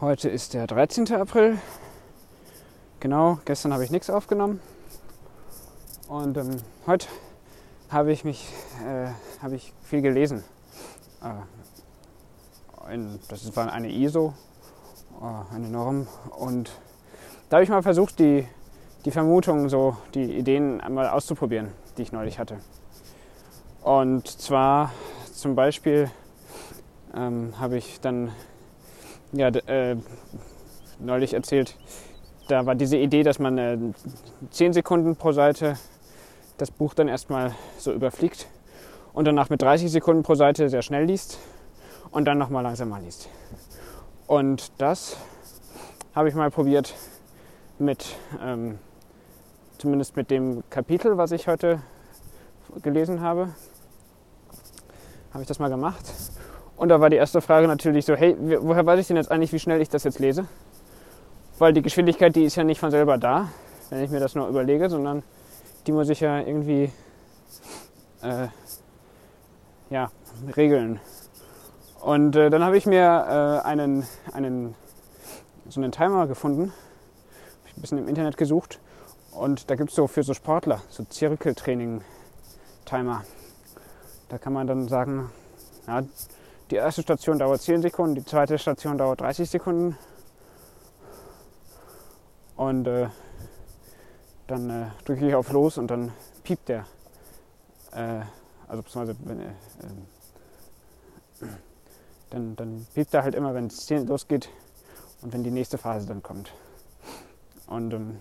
Heute ist der 13. April. Genau, gestern habe ich nichts aufgenommen. Und ähm, heute habe ich mich, äh, habe ich viel gelesen. Äh, in, das war eine ISO, äh, eine Norm. Und da habe ich mal versucht, die, die Vermutungen, so die Ideen einmal auszuprobieren, die ich neulich hatte. Und zwar zum Beispiel ähm, habe ich dann ja, äh, neulich erzählt, da war diese Idee, dass man äh, 10 Sekunden pro Seite das Buch dann erstmal so überfliegt und danach mit 30 Sekunden pro Seite sehr schnell liest und dann nochmal langsamer liest. Und das habe ich mal probiert mit, ähm, zumindest mit dem Kapitel, was ich heute gelesen habe, habe ich das mal gemacht. Und da war die erste Frage natürlich so, hey, woher weiß ich denn jetzt eigentlich, wie schnell ich das jetzt lese? Weil die Geschwindigkeit, die ist ja nicht von selber da, wenn ich mir das nur überlege, sondern die muss ich ja irgendwie äh, ja, regeln. Und äh, dann habe ich mir äh, einen, einen, so einen Timer gefunden, ich ein bisschen im Internet gesucht und da gibt es so für so Sportler, so Zirkeltraining-Timer. Da kann man dann sagen, ja, die erste Station dauert 10 Sekunden, die zweite Station dauert 30 Sekunden. Und äh, dann äh, drücke ich auf Los und dann piept der. Äh, also beziehungsweise wenn, äh, dann, dann piept er halt immer, wenn es losgeht und wenn die nächste Phase dann kommt. Und ähm,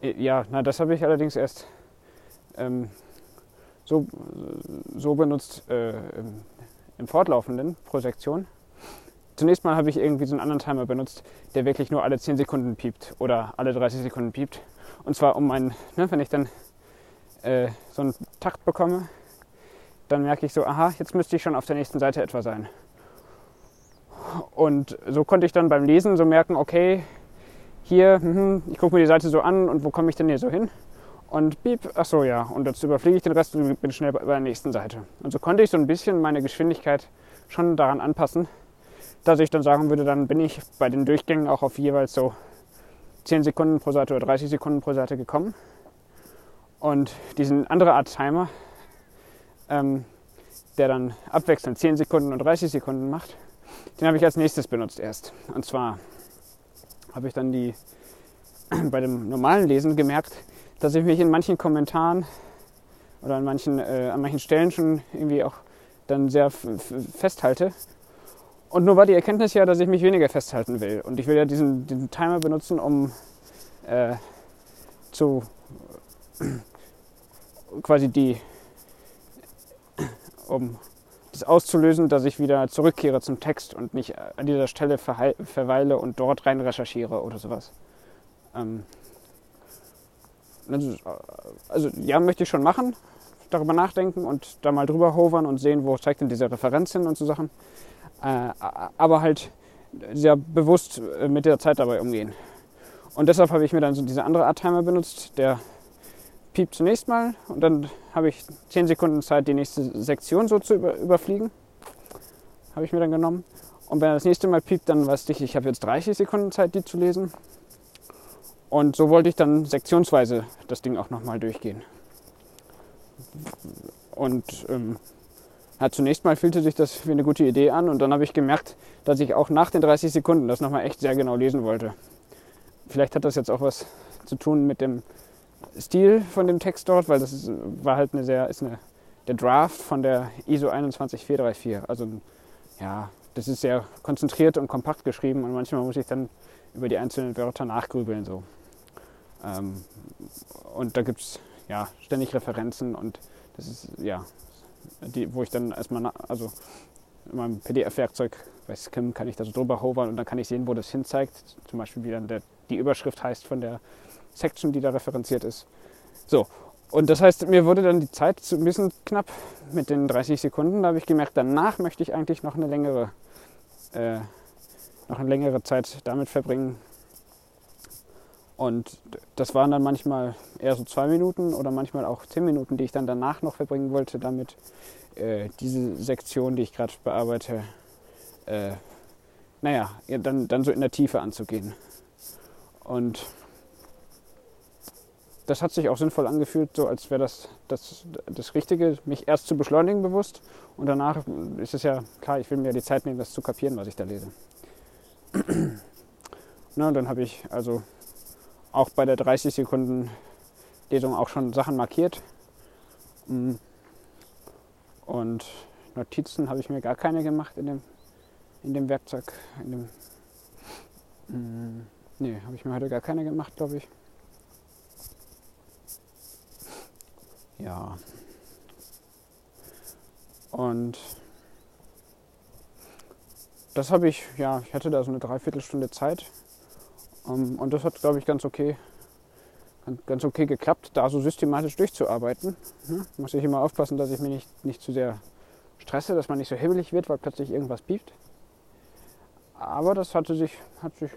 ja, na, das habe ich allerdings erst ähm, so, so benutzt äh, im, im Fortlaufenden pro Sektion. Zunächst mal habe ich irgendwie so einen anderen Timer benutzt, der wirklich nur alle 10 Sekunden piept oder alle 30 Sekunden piept. Und zwar um einen, ne, wenn ich dann äh, so einen Takt bekomme, dann merke ich so, aha, jetzt müsste ich schon auf der nächsten Seite etwa sein. Und so konnte ich dann beim Lesen so merken, okay, hier, mh, ich gucke mir die Seite so an und wo komme ich denn hier so hin? Und piep, ach so ja, und jetzt überfliege ich den Rest und bin schnell bei der nächsten Seite. Und so konnte ich so ein bisschen meine Geschwindigkeit schon daran anpassen, dass ich dann sagen würde, dann bin ich bei den Durchgängen auch auf jeweils so 10 Sekunden pro Seite oder 30 Sekunden pro Seite gekommen. Und diesen andere Art Timer, ähm, der dann abwechselnd 10 Sekunden und 30 Sekunden macht, den habe ich als nächstes benutzt erst. Und zwar habe ich dann die bei dem normalen Lesen gemerkt, dass ich mich in manchen Kommentaren oder an manchen, äh, an manchen Stellen schon irgendwie auch dann sehr festhalte. Und nur war die Erkenntnis ja, dass ich mich weniger festhalten will. Und ich will ja diesen, diesen Timer benutzen, um äh, zu quasi die, um das auszulösen, dass ich wieder zurückkehre zum Text und nicht an dieser Stelle verweile und dort rein recherchiere oder sowas. Ähm, also, also ja, möchte ich schon machen, darüber nachdenken und da mal drüber hovern und sehen, wo zeigt denn diese Referenz hin und so Sachen. Äh, aber halt sehr bewusst äh, mit der Zeit dabei umgehen. Und deshalb habe ich mir dann so diese andere Art Timer benutzt, der piept zunächst mal und dann habe ich 10 Sekunden Zeit, die nächste Sektion so zu über, überfliegen. Habe ich mir dann genommen. Und wenn er das nächste Mal piept, dann weiß ich, ich habe jetzt 30 Sekunden Zeit, die zu lesen. Und so wollte ich dann sektionsweise das Ding auch nochmal durchgehen. Und ähm, ja, zunächst mal fühlte sich das wie eine gute Idee an und dann habe ich gemerkt, dass ich auch nach den 30 Sekunden das nochmal echt sehr genau lesen wollte. Vielleicht hat das jetzt auch was zu tun mit dem Stil von dem Text dort, weil das ist, war halt eine sehr, ist eine, der Draft von der ISO 21434. Also ja, das ist sehr konzentriert und kompakt geschrieben und manchmal muss ich dann über die einzelnen Wörter nachgrübeln so. Ähm, und da gibt es ja ständig Referenzen und das ist ja, die, wo ich dann erstmal, also in meinem PDF-Werkzeug bei Skim kann ich da so drüber hovern und dann kann ich sehen, wo das hinzeigt. Zum Beispiel, wie dann der, die Überschrift heißt von der Section, die da referenziert ist. So, und das heißt, mir wurde dann die Zeit ein bisschen knapp mit den 30 Sekunden. Da habe ich gemerkt, danach möchte ich eigentlich noch eine längere, äh, noch eine längere Zeit damit verbringen, und das waren dann manchmal eher so zwei Minuten oder manchmal auch zehn Minuten, die ich dann danach noch verbringen wollte, damit äh, diese Sektion, die ich gerade bearbeite, äh, naja, dann, dann so in der Tiefe anzugehen. Und das hat sich auch sinnvoll angefühlt, so als wäre das, das das Richtige, mich erst zu beschleunigen bewusst und danach ist es ja klar, ich will mir die Zeit nehmen, das zu kapieren, was ich da lese. Na, dann habe ich also auch bei der 30 Sekunden Lesung auch schon Sachen markiert. Mm. Und Notizen habe ich mir gar keine gemacht in dem, in dem Werkzeug. In dem, mm, nee, habe ich mir heute gar keine gemacht, glaube ich. Ja. Und das habe ich, ja, ich hatte da so eine Dreiviertelstunde Zeit. Ähm, und das hat, glaube ich, ganz okay, ganz okay geklappt, da so systematisch durchzuarbeiten. Ne? Muss ich immer aufpassen, dass ich mich nicht, nicht zu sehr stresse, dass man nicht so hibbelig wird, weil plötzlich irgendwas piept. Aber das hatte sich, hat sich,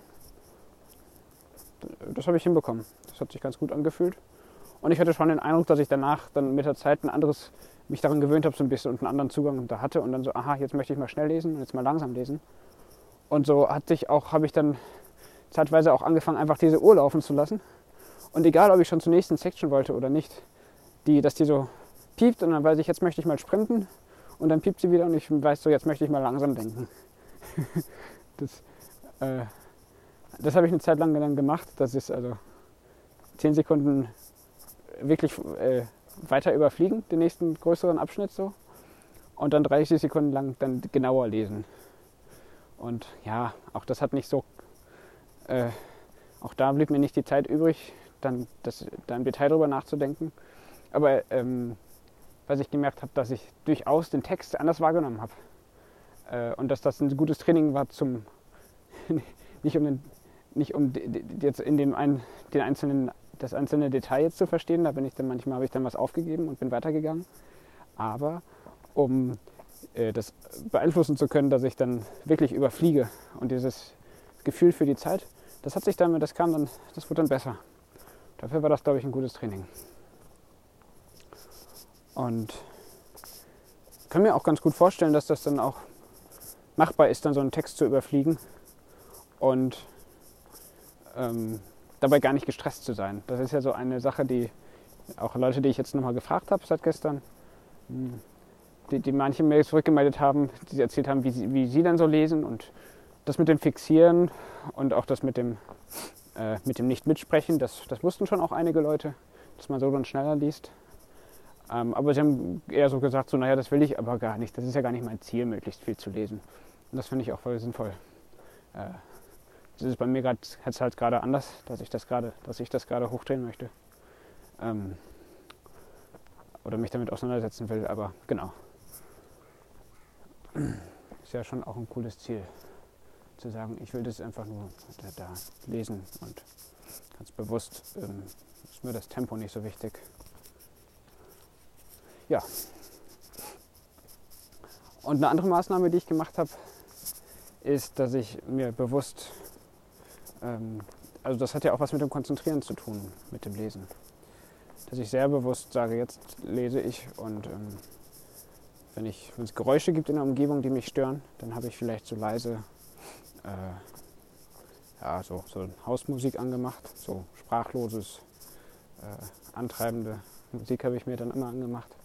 das habe ich hinbekommen. Das hat sich ganz gut angefühlt. Und ich hatte schon den Eindruck, dass ich danach dann mit der Zeit ein anderes, mich daran gewöhnt habe so ein bisschen und einen anderen Zugang da hatte und dann so, aha, jetzt möchte ich mal schnell lesen und jetzt mal langsam lesen. Und so hat sich auch, habe ich dann zeitweise auch angefangen, einfach diese Uhr laufen zu lassen. Und egal, ob ich schon zur nächsten Section wollte oder nicht, die, dass die so piept und dann weiß ich, jetzt möchte ich mal sprinten und dann piept sie wieder und ich weiß so, jetzt möchte ich mal langsam denken. das äh, das habe ich eine Zeit lang dann gemacht. Das ist also 10 Sekunden wirklich äh, weiter überfliegen, den nächsten größeren Abschnitt so. Und dann 30 Sekunden lang dann genauer lesen. Und ja, auch das hat nicht so, äh, auch da blieb mir nicht die Zeit übrig, dann das, da im Detail drüber nachzudenken. Aber ähm, was ich gemerkt habe, dass ich durchaus den Text anders wahrgenommen habe. Äh, und dass das ein gutes Training war zum, nicht um, den, nicht um jetzt in dem ein, den einzelnen das einzelne Detail jetzt zu verstehen. Da bin ich dann manchmal habe ich dann was aufgegeben und bin weitergegangen. Aber um äh, das beeinflussen zu können, dass ich dann wirklich überfliege und dieses Gefühl für die Zeit, das hat sich dann, das kam dann, das wurde dann besser. Dafür war das, glaube ich, ein gutes Training. Und kann mir auch ganz gut vorstellen, dass das dann auch machbar ist, dann so einen Text zu überfliegen und ähm, dabei gar nicht gestresst zu sein. Das ist ja so eine Sache, die auch Leute, die ich jetzt nochmal gefragt habe seit gestern, hm, die, die manche Mails zurückgemeldet haben, die erzählt haben, wie sie, wie sie dann so lesen und das mit dem Fixieren und auch das mit dem, äh, mit dem Nicht-Mitsprechen, das, das wussten schon auch einige Leute, dass man so dann schneller liest. Ähm, aber sie haben eher so gesagt, so, naja, das will ich aber gar nicht. Das ist ja gar nicht mein Ziel, möglichst viel zu lesen. Und das finde ich auch voll sinnvoll. Äh, das ist bei mir gerade halt gerade anders, dass ich das gerade, dass ich das gerade hochdrehen möchte. Ähm, oder mich damit auseinandersetzen will, aber genau. Ist ja schon auch ein cooles Ziel, zu sagen, ich will das einfach nur da, da lesen und ganz bewusst ähm, ist mir das Tempo nicht so wichtig. Ja. Und eine andere Maßnahme, die ich gemacht habe, ist, dass ich mir bewusst ähm, also das hat ja auch was mit dem Konzentrieren zu tun, mit dem Lesen. Dass ich sehr bewusst sage, jetzt lese ich und ähm, wenn, es Geräusche gibt in der Umgebung, die mich stören, dann habe ich vielleicht so leise äh, ja, so, so Hausmusik angemacht, so sprachloses, äh, antreibende Musik habe ich mir dann immer angemacht.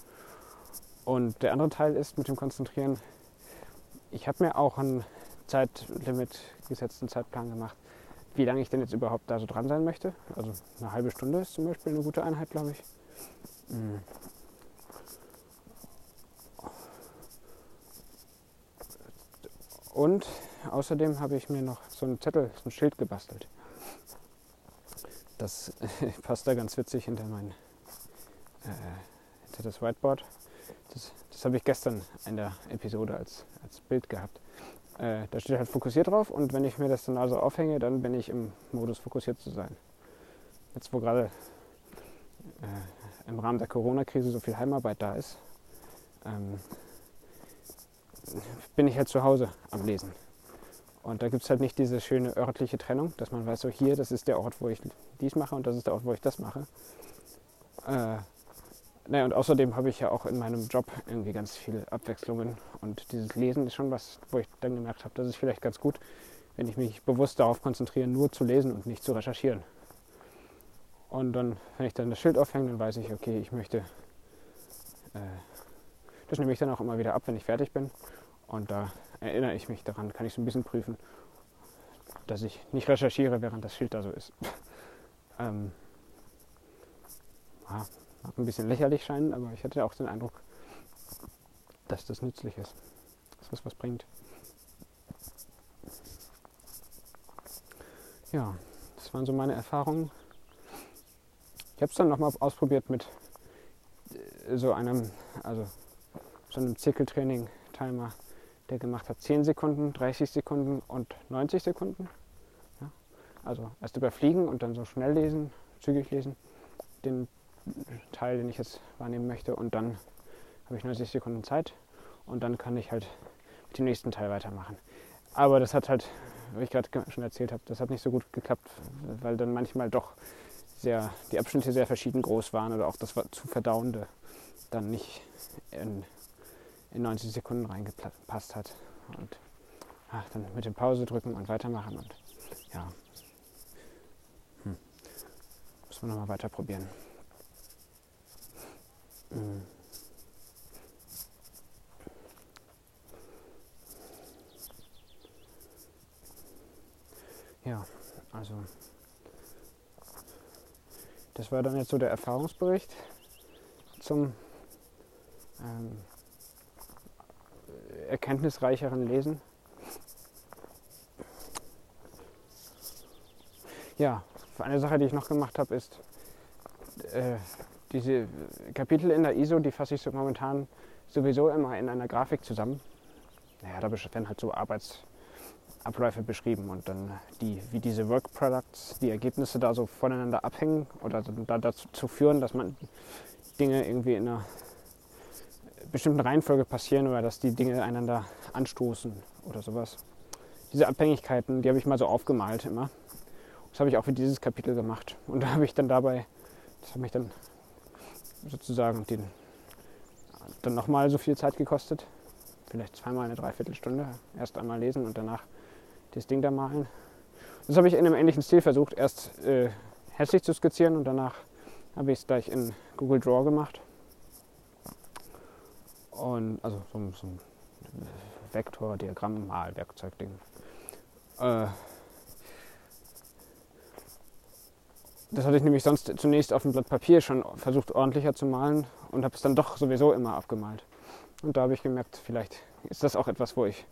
Und der andere Teil ist mit dem Konzentrieren, ich habe mir auch ein Zeitlimit gesetzt, einen Zeitplan gemacht wie lange ich denn jetzt überhaupt da so dran sein möchte. Also eine halbe Stunde ist zum Beispiel eine gute Einheit, glaube ich. Mhm. Und außerdem habe ich mir noch so einen Zettel, so ein Schild gebastelt. Das passt da ganz witzig hinter mein äh, hinter das Whiteboard. Das, das habe ich gestern in der Episode als, als Bild gehabt. Äh, da steht halt fokussiert drauf und wenn ich mir das dann also aufhänge, dann bin ich im Modus fokussiert zu sein. Jetzt wo gerade äh, im Rahmen der Corona-Krise so viel Heimarbeit da ist, ähm, bin ich halt zu Hause am Lesen. Und da gibt es halt nicht diese schöne örtliche Trennung, dass man weiß, so hier, das ist der Ort, wo ich dies mache und das ist der Ort, wo ich das mache. Äh, naja, und außerdem habe ich ja auch in meinem Job irgendwie ganz viele Abwechslungen. Und dieses Lesen ist schon was, wo ich dann gemerkt habe, das ist vielleicht ganz gut, wenn ich mich bewusst darauf konzentriere, nur zu lesen und nicht zu recherchieren. Und dann, wenn ich dann das Schild aufhänge, dann weiß ich, okay, ich möchte. Äh, das nehme ich dann auch immer wieder ab, wenn ich fertig bin. Und da erinnere ich mich daran, kann ich so ein bisschen prüfen, dass ich nicht recherchiere, während das Schild da so ist. ähm, mag ein bisschen lächerlich scheinen, aber ich hatte auch den Eindruck, dass das nützlich ist, dass das was bringt. Ja, das waren so meine Erfahrungen. Ich habe es dann nochmal ausprobiert mit äh, so einem, also so einem Zirkeltraining-Timer, der gemacht hat 10 Sekunden, 30 Sekunden und 90 Sekunden. Ja, also erst überfliegen und dann so schnell lesen, zügig lesen, den Teil, den ich jetzt wahrnehmen möchte. Und dann habe ich 90 Sekunden Zeit und dann kann ich halt mit dem nächsten Teil weitermachen. Aber das hat halt, wie ich gerade schon erzählt habe, das hat nicht so gut geklappt, weil dann manchmal doch sehr, die Abschnitte sehr verschieden groß waren oder auch das zu verdauende dann nicht in, in 90 Sekunden reingepasst hat. Und ach, dann mit dem Pause drücken und weitermachen und ja. Hm. Muss man nochmal weiter probieren. Mhm. Ja, also das war dann jetzt so der Erfahrungsbericht zum ähm, erkenntnisreicheren Lesen. Ja, eine Sache, die ich noch gemacht habe, ist äh, diese Kapitel in der ISO, die fasse ich so momentan sowieso immer in einer Grafik zusammen. Naja, da werden halt so Arbeitsabläufe beschrieben und dann die, wie diese Work Products, die Ergebnisse da so voneinander abhängen oder da dazu führen, dass man Dinge irgendwie in einer bestimmten Reihenfolge passieren oder dass die Dinge einander anstoßen oder sowas. Diese Abhängigkeiten, die habe ich mal so aufgemalt immer. Das habe ich auch für dieses Kapitel gemacht. Und da habe ich dann dabei, das hat mich dann sozusagen den, dann nochmal so viel Zeit gekostet. Vielleicht zweimal eine Dreiviertelstunde. Erst einmal lesen und danach das Ding da malen. Das habe ich in einem ähnlichen Stil versucht. Erst äh, hässlich zu skizzieren und danach habe ich es gleich in Google Draw gemacht. Und also so, so ein Vektor, Diagramm, Malwerkzeugding. Äh, Das hatte ich nämlich sonst zunächst auf dem Blatt Papier schon versucht ordentlicher zu malen und habe es dann doch sowieso immer abgemalt. Und da habe ich gemerkt, vielleicht ist das auch etwas, wo ich,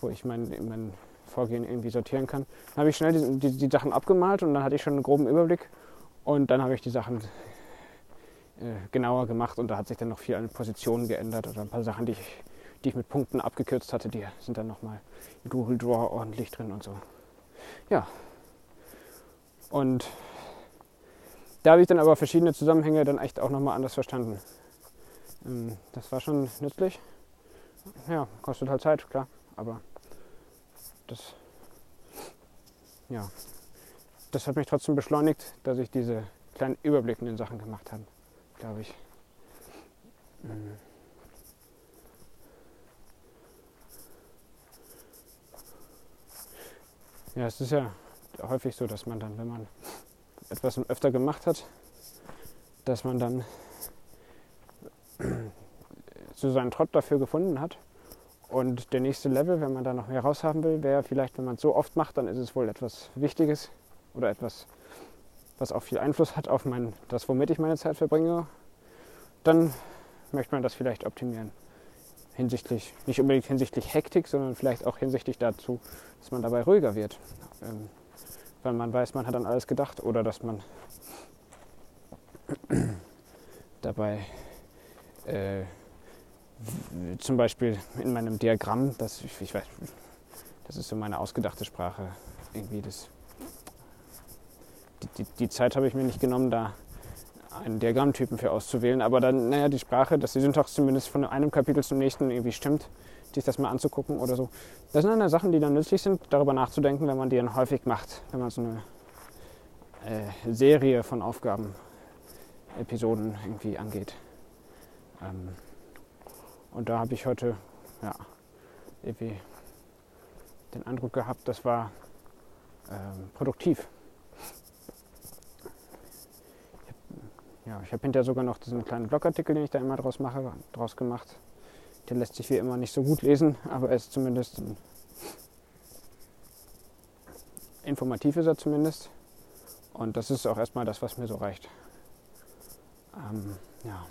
wo ich mein, mein Vorgehen irgendwie sortieren kann. Dann habe ich schnell die, die, die, Sachen abgemalt und dann hatte ich schon einen groben Überblick und dann habe ich die Sachen genauer gemacht und da hat sich dann noch viel an Positionen geändert oder ein paar Sachen, die ich, die ich mit Punkten abgekürzt hatte, die sind dann nochmal in Google Draw ordentlich drin und so. Ja, und da habe ich dann aber verschiedene Zusammenhänge dann echt auch nochmal anders verstanden. Ähm, das war schon nützlich. Ja, kostet halt Zeit, klar. Aber das, ja, das hat mich trotzdem beschleunigt, dass ich diese kleinen überblickenden Sachen gemacht habe, glaube ich. Mhm. Ja, es ist ja häufig so, dass man dann, wenn man etwas öfter gemacht hat, dass man dann so seinen Trott dafür gefunden hat. Und der nächste Level, wenn man da noch mehr raushaben will, wäre vielleicht, wenn man es so oft macht, dann ist es wohl etwas Wichtiges oder etwas, was auch viel Einfluss hat auf mein, das, womit ich meine Zeit verbringe. Dann möchte man das vielleicht optimieren. Hinsichtlich, nicht unbedingt hinsichtlich Hektik, sondern vielleicht auch hinsichtlich dazu, dass man dabei ruhiger wird. Ähm, weil man weiß, man hat an alles gedacht oder dass man dabei äh, zum Beispiel in meinem Diagramm, das ich weiß, das ist so meine ausgedachte Sprache, irgendwie das. Die, die, Zeit habe ich mir nicht genommen, da einen Diagrammtypen für auszuwählen, aber dann, naja, die Sprache, dass die Syntax zumindest von einem Kapitel zum nächsten irgendwie stimmt, sich das mal anzugucken oder so. Das sind dann Sachen, die dann nützlich sind, darüber nachzudenken, wenn man die dann häufig macht, wenn man so eine äh, Serie von Aufgaben Episoden irgendwie angeht. Ähm, und da habe ich heute ja, irgendwie den Eindruck gehabt, das war ähm, produktiv. Ja, ich habe hinterher sogar noch diesen kleinen Blogartikel, den ich da immer draus mache, draus gemacht. Der lässt sich wie immer nicht so gut lesen, aber er ist zumindest ein, informativ ist er zumindest. Und das ist auch erstmal das, was mir so reicht. Ähm, ja.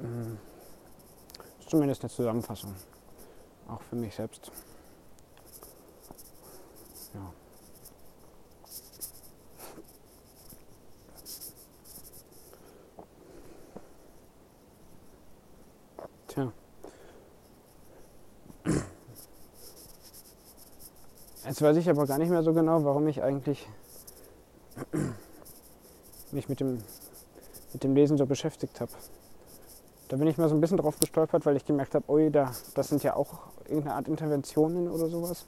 Ähm, ist zumindest eine Zusammenfassung. Auch für mich selbst. Ja. Tja. Jetzt weiß ich aber gar nicht mehr so genau, warum ich eigentlich mich mit dem, mit dem Lesen so beschäftigt habe. Da bin ich mal so ein bisschen drauf gestolpert, weil ich gemerkt habe, ui, da, das sind ja auch irgendeine Art Interventionen oder sowas.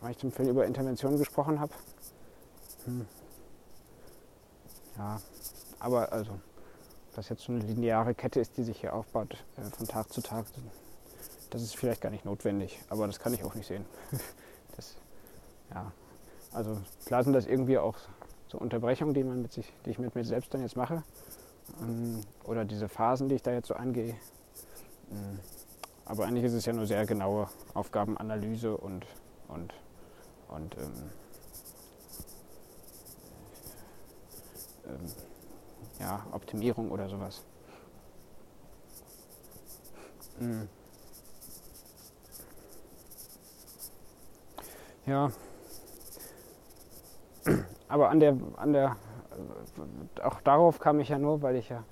Weil ich zum viel über Interventionen gesprochen habe. Hm. Ja, aber also, das jetzt so eine lineare Kette ist, die sich hier aufbaut äh, von Tag zu Tag, das ist vielleicht gar nicht notwendig, aber das kann ich auch nicht sehen. das, ja, also klar sind das irgendwie auch so Unterbrechungen, die, man mit sich, die ich mit mir selbst dann jetzt mache. Ähm, oder diese Phasen, die ich da jetzt so angehe. Ähm, aber eigentlich ist es ja nur sehr genaue Aufgabenanalyse und, und, und ähm, ähm, ja, Optimierung oder sowas. Mhm. Ja. Aber an der, an der, auch darauf kam ich ja nur, weil ich ja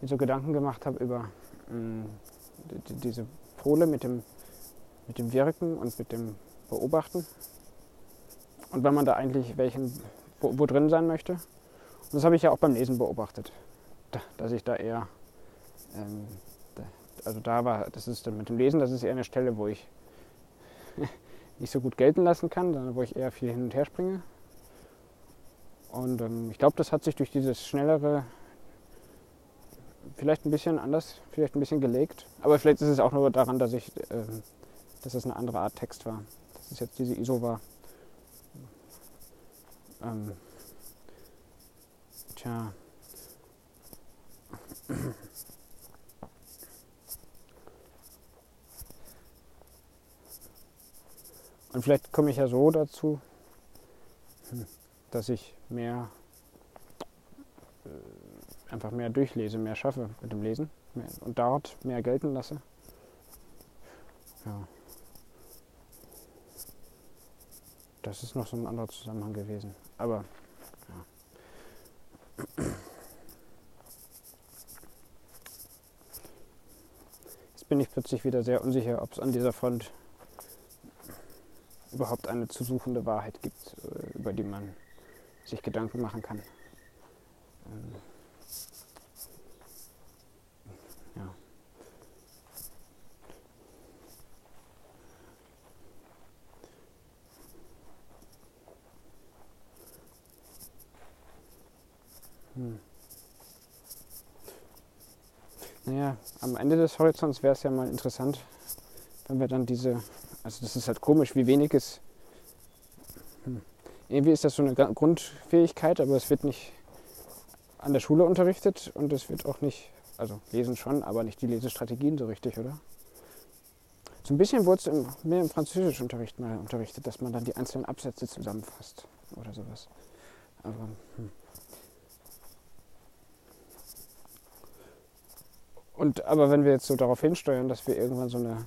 mir so Gedanken gemacht habe über mh, die, diese Pole mit dem, mit dem Wirken und mit dem Beobachten. Und wenn man da eigentlich welchen, wo, wo drin sein möchte. Und das habe ich ja auch beim Lesen beobachtet, dass ich da eher, ähm, also da war, das ist mit dem Lesen, das ist eher eine Stelle, wo ich nicht so gut gelten lassen kann, sondern wo ich eher viel hin und her springe. Und ähm, ich glaube, das hat sich durch dieses schnellere vielleicht ein bisschen anders, vielleicht ein bisschen gelegt. Aber vielleicht ist es auch nur daran, dass ich, äh, dass es eine andere Art Text war. Dass es jetzt diese ISO war. Ähm, tja. Und vielleicht komme ich ja so dazu, dass ich mehr, äh, einfach mehr durchlese, mehr schaffe mit dem Lesen und dort mehr gelten lasse. Das ist noch so ein anderer Zusammenhang gewesen. Aber ja. Jetzt bin ich plötzlich wieder sehr unsicher, ob es an dieser Front überhaupt eine zu suchende Wahrheit gibt, äh, über die man sich Gedanken machen kann. Ähm, ja. Hm. Naja, am Ende des Horizonts wäre es ja mal interessant, wenn wir dann diese also das ist halt komisch, wie wenig es. Hm. Irgendwie ist das so eine Grundfähigkeit, aber es wird nicht an der Schule unterrichtet und es wird auch nicht, also lesen schon, aber nicht die Lesestrategien so richtig, oder? So ein bisschen wurde es im, mehr im Französischunterricht mal unterrichtet, dass man dann die einzelnen Absätze zusammenfasst oder sowas. Aber, hm. Und, aber wenn wir jetzt so darauf hinsteuern, dass wir irgendwann so eine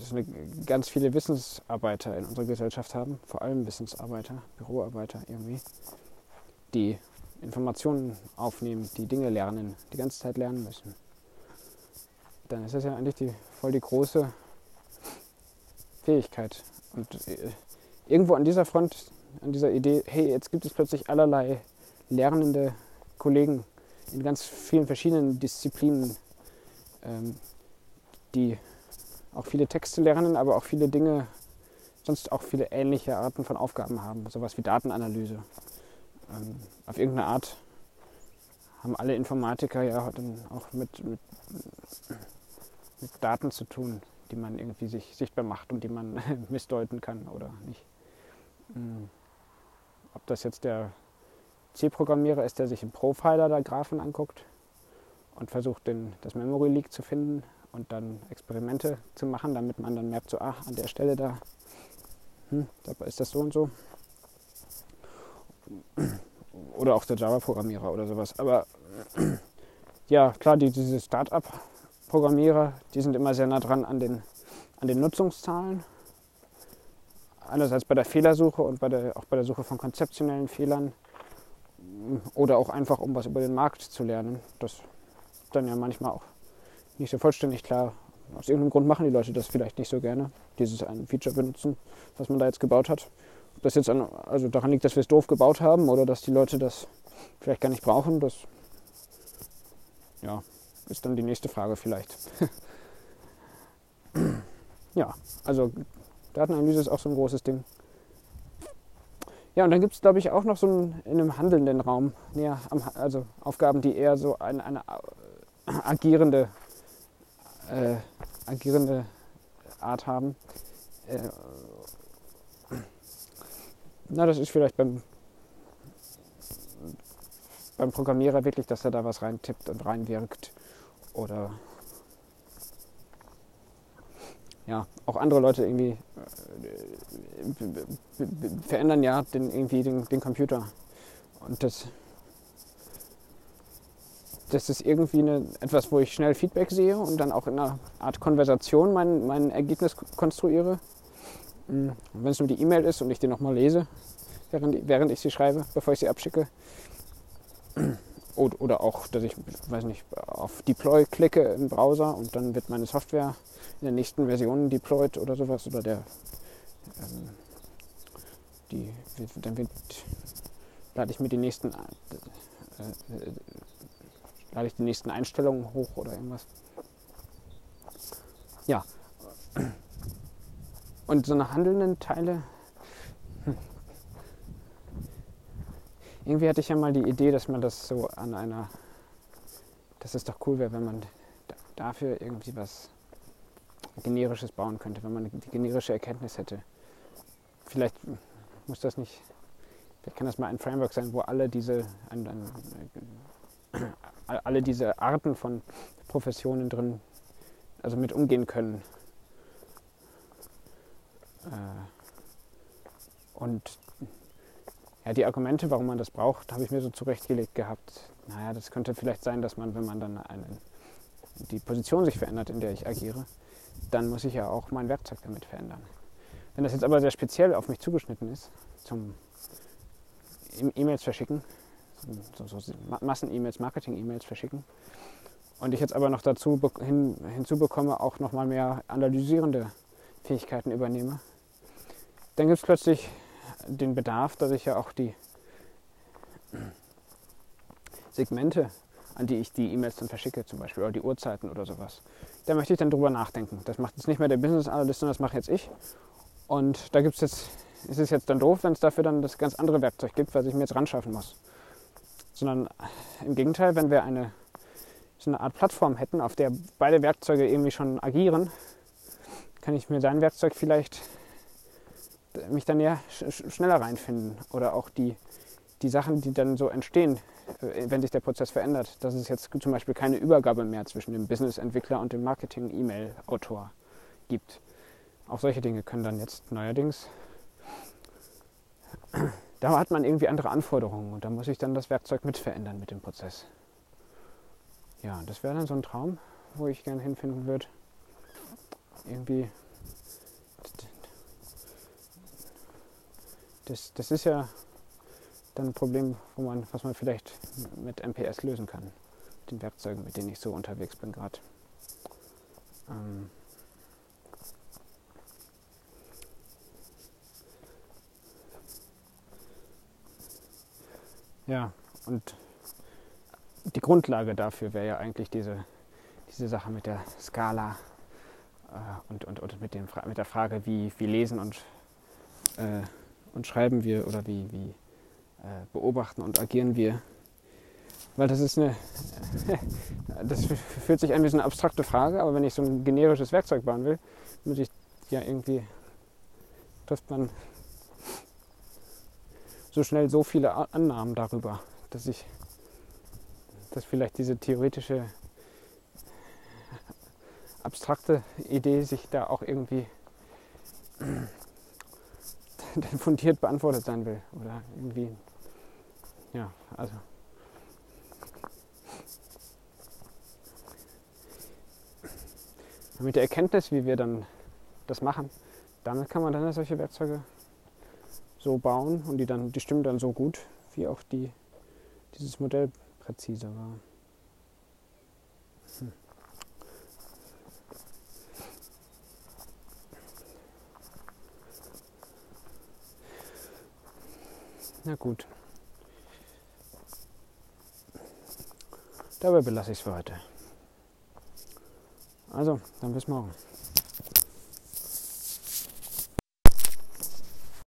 dass wir ganz viele Wissensarbeiter in unserer Gesellschaft haben, vor allem Wissensarbeiter, Büroarbeiter irgendwie, die Informationen aufnehmen, die Dinge lernen, die ganze Zeit lernen müssen. Dann ist das ja eigentlich die, voll die große Fähigkeit. Und äh, irgendwo an dieser Front, an dieser Idee, hey, jetzt gibt es plötzlich allerlei lernende Kollegen in ganz vielen verschiedenen Disziplinen, ähm, die auch viele Texte lernen, aber auch viele Dinge, sonst auch viele ähnliche Arten von Aufgaben haben, sowas wie Datenanalyse. Ähm, auf irgendeine Art haben alle Informatiker ja dann auch mit, mit, mit Daten zu tun, die man irgendwie sich sichtbar macht und die man missdeuten kann oder nicht. Hm. Ob das jetzt der C-Programmierer ist, der sich im Profiler der Graphen anguckt und versucht, den, das Memory Leak zu finden und dann Experimente zu machen, damit man dann merkt, so, ach, an der Stelle da, hm, da ist das so und so. Oder auch der Java-Programmierer oder sowas. Aber ja, klar, die, diese Start-up-Programmierer, die sind immer sehr nah dran an den, an den Nutzungszahlen. Einerseits bei der Fehlersuche und bei der, auch bei der Suche von konzeptionellen Fehlern. Oder auch einfach, um was über den Markt zu lernen. Das ist dann ja manchmal auch nicht so vollständig klar. Aus irgendeinem Grund machen die Leute das vielleicht nicht so gerne, dieses ein Feature benutzen, was man da jetzt gebaut hat. Ob das jetzt an, also daran liegt, dass wir es doof gebaut haben oder dass die Leute das vielleicht gar nicht brauchen, das ja, ist dann die nächste Frage vielleicht. ja, also Datenanalyse ist auch so ein großes Ding. Ja, und dann gibt es, glaube ich, auch noch so einen, in einem handelnden Raum, näher am, also Aufgaben, die eher so eine, eine agierende äh, agierende Art haben. Äh, na, das ist vielleicht beim, beim Programmierer wirklich, dass er da was reintippt und reinwirkt. Oder ja, auch andere Leute irgendwie äh, verändern ja den, irgendwie den, den Computer. Und das das ist irgendwie eine, etwas, wo ich schnell Feedback sehe und dann auch in einer Art Konversation mein, mein Ergebnis konstruiere. Mhm. Wenn es nur die E-Mail ist und ich die nochmal lese, während, während ich sie schreibe, bevor ich sie abschicke. Oder auch, dass ich, weiß nicht, auf Deploy klicke im Browser und dann wird meine Software in der nächsten Version deployed oder sowas. Oder der, ähm, die, dann wird, lade ich mir die nächsten äh, äh, lade ich die nächsten Einstellungen hoch oder irgendwas. Ja. Und so eine handelnden Teile. Hm. Irgendwie hatte ich ja mal die Idee, dass man das so an einer. Dass es doch cool wäre, wenn man dafür irgendwie was generisches bauen könnte, wenn man die generische Erkenntnis hätte. Vielleicht muss das nicht. Vielleicht kann das mal ein Framework sein, wo alle diese. Ein, ein, alle diese Arten von Professionen drin, also mit umgehen können. Äh, und ja, die Argumente, warum man das braucht, habe ich mir so zurechtgelegt gehabt. Naja, das könnte vielleicht sein, dass man, wenn man dann eine, die Position sich verändert, in der ich agiere, dann muss ich ja auch mein Werkzeug damit verändern. Wenn das jetzt aber sehr speziell auf mich zugeschnitten ist, zum E-Mails verschicken, so, so Massen-E-Mails, Marketing-E-Mails verschicken. Und ich jetzt aber noch dazu hin, hinzubekomme, auch nochmal mehr analysierende Fähigkeiten übernehme. Dann gibt es plötzlich den Bedarf, dass ich ja auch die Segmente, an die ich die E-Mails dann verschicke, zum Beispiel, oder die Uhrzeiten oder sowas, da möchte ich dann drüber nachdenken. Das macht jetzt nicht mehr der Business Analyst, sondern das mache jetzt ich. Und da gibt's jetzt, ist es jetzt dann doof, wenn es dafür dann das ganz andere Werkzeug gibt, was ich mir jetzt ran schaffen muss sondern im Gegenteil, wenn wir eine, so eine Art Plattform hätten, auf der beide Werkzeuge irgendwie schon agieren, kann ich mir dein Werkzeug vielleicht mich dann ja schneller reinfinden oder auch die, die Sachen, die dann so entstehen, äh, wenn sich der Prozess verändert, dass es jetzt zum Beispiel keine Übergabe mehr zwischen dem Business-Entwickler und dem Marketing-E-Mail-Autor gibt. Auch solche Dinge können dann jetzt neuerdings da hat man irgendwie andere Anforderungen und da muss ich dann das Werkzeug mit verändern mit dem Prozess. Ja, das wäre dann so ein Traum, wo ich gerne hinfinden würde. Irgendwie. Das, das ist ja dann ein Problem, wo man, was man vielleicht mit MPS lösen kann. Den Werkzeugen, mit denen ich so unterwegs bin gerade. Ähm Ja, und die Grundlage dafür wäre ja eigentlich diese, diese Sache mit der Skala und, und, und mit, dem, mit der Frage, wie, wie lesen und, äh, und schreiben wir oder wie, wie äh, beobachten und agieren wir. Weil das ist eine, das fühlt sich an wie so eine abstrakte Frage, aber wenn ich so ein generisches Werkzeug bauen will, muss ich ja irgendwie, trifft man so schnell so viele Annahmen darüber, dass ich, dass vielleicht diese theoretische abstrakte Idee sich da auch irgendwie fundiert beantwortet sein will. Oder irgendwie, ja, also. Mit der Erkenntnis, wie wir dann das machen, damit kann man dann solche Werkzeuge so bauen und die dann, die stimmen dann so gut, wie auch die, dieses Modell präzise war. Na gut. Dabei belasse ich es für heute. Also, dann bis morgen.